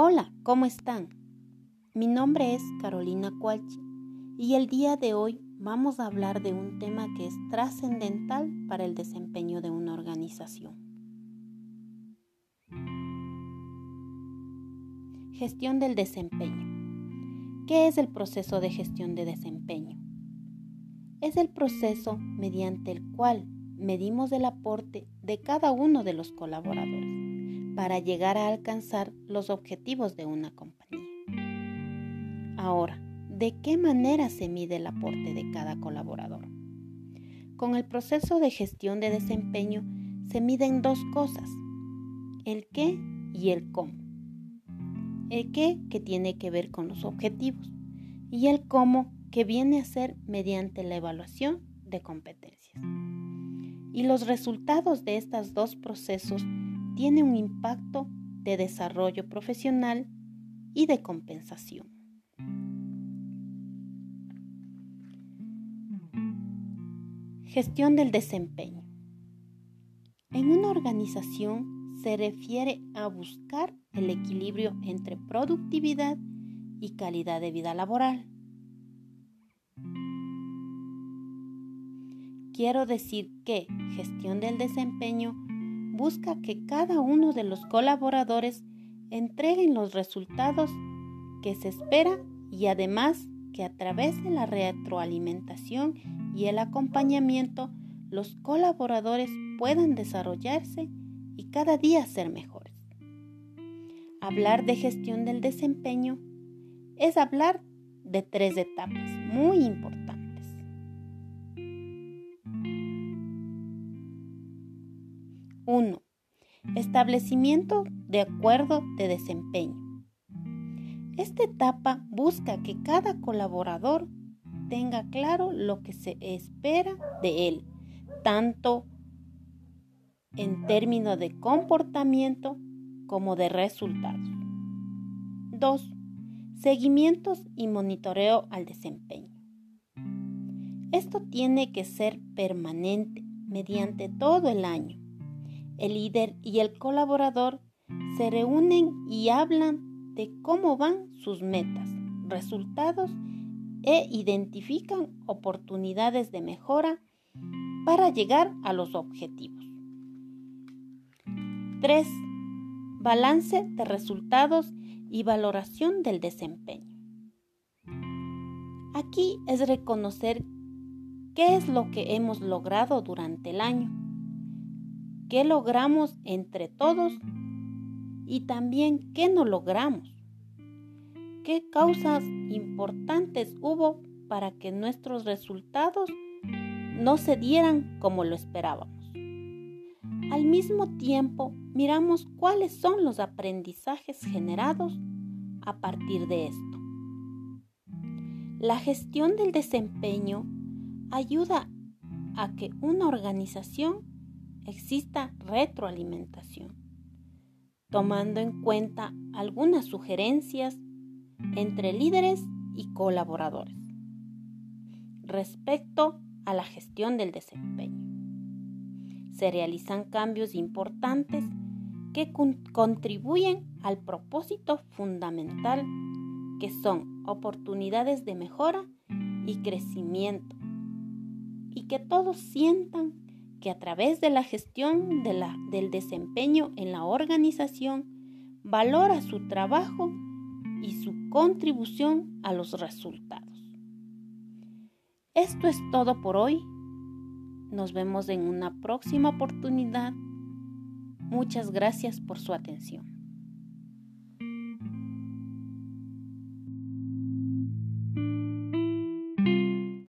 Hola, ¿cómo están? Mi nombre es Carolina Cualchi y el día de hoy vamos a hablar de un tema que es trascendental para el desempeño de una organización. Gestión del desempeño. ¿Qué es el proceso de gestión de desempeño? Es el proceso mediante el cual medimos el aporte de cada uno de los colaboradores para llegar a alcanzar los objetivos de una compañía. Ahora, ¿de qué manera se mide el aporte de cada colaborador? Con el proceso de gestión de desempeño se miden dos cosas, el qué y el cómo. El qué que tiene que ver con los objetivos y el cómo que viene a ser mediante la evaluación de competencias. Y los resultados de estos dos procesos tiene un impacto de desarrollo profesional y de compensación. Gestión del desempeño. En una organización se refiere a buscar el equilibrio entre productividad y calidad de vida laboral. Quiero decir que gestión del desempeño busca que cada uno de los colaboradores entreguen los resultados que se espera y además que a través de la retroalimentación y el acompañamiento los colaboradores puedan desarrollarse y cada día ser mejores. Hablar de gestión del desempeño es hablar de tres etapas muy importantes. Establecimiento de acuerdo de desempeño. Esta etapa busca que cada colaborador tenga claro lo que se espera de él, tanto en términos de comportamiento como de resultados. 2. Seguimientos y monitoreo al desempeño. Esto tiene que ser permanente mediante todo el año el líder y el colaborador se reúnen y hablan de cómo van sus metas, resultados e identifican oportunidades de mejora para llegar a los objetivos. 3. Balance de resultados y valoración del desempeño. Aquí es reconocer qué es lo que hemos logrado durante el año qué logramos entre todos y también qué no logramos. ¿Qué causas importantes hubo para que nuestros resultados no se dieran como lo esperábamos? Al mismo tiempo, miramos cuáles son los aprendizajes generados a partir de esto. La gestión del desempeño ayuda a que una organización exista retroalimentación, tomando en cuenta algunas sugerencias entre líderes y colaboradores respecto a la gestión del desempeño. Se realizan cambios importantes que contribuyen al propósito fundamental que son oportunidades de mejora y crecimiento y que todos sientan que a través de la gestión del desempeño en la organización valora su trabajo y su contribución a los resultados. Esto es todo por hoy. Nos vemos en una próxima oportunidad. Muchas gracias por su atención.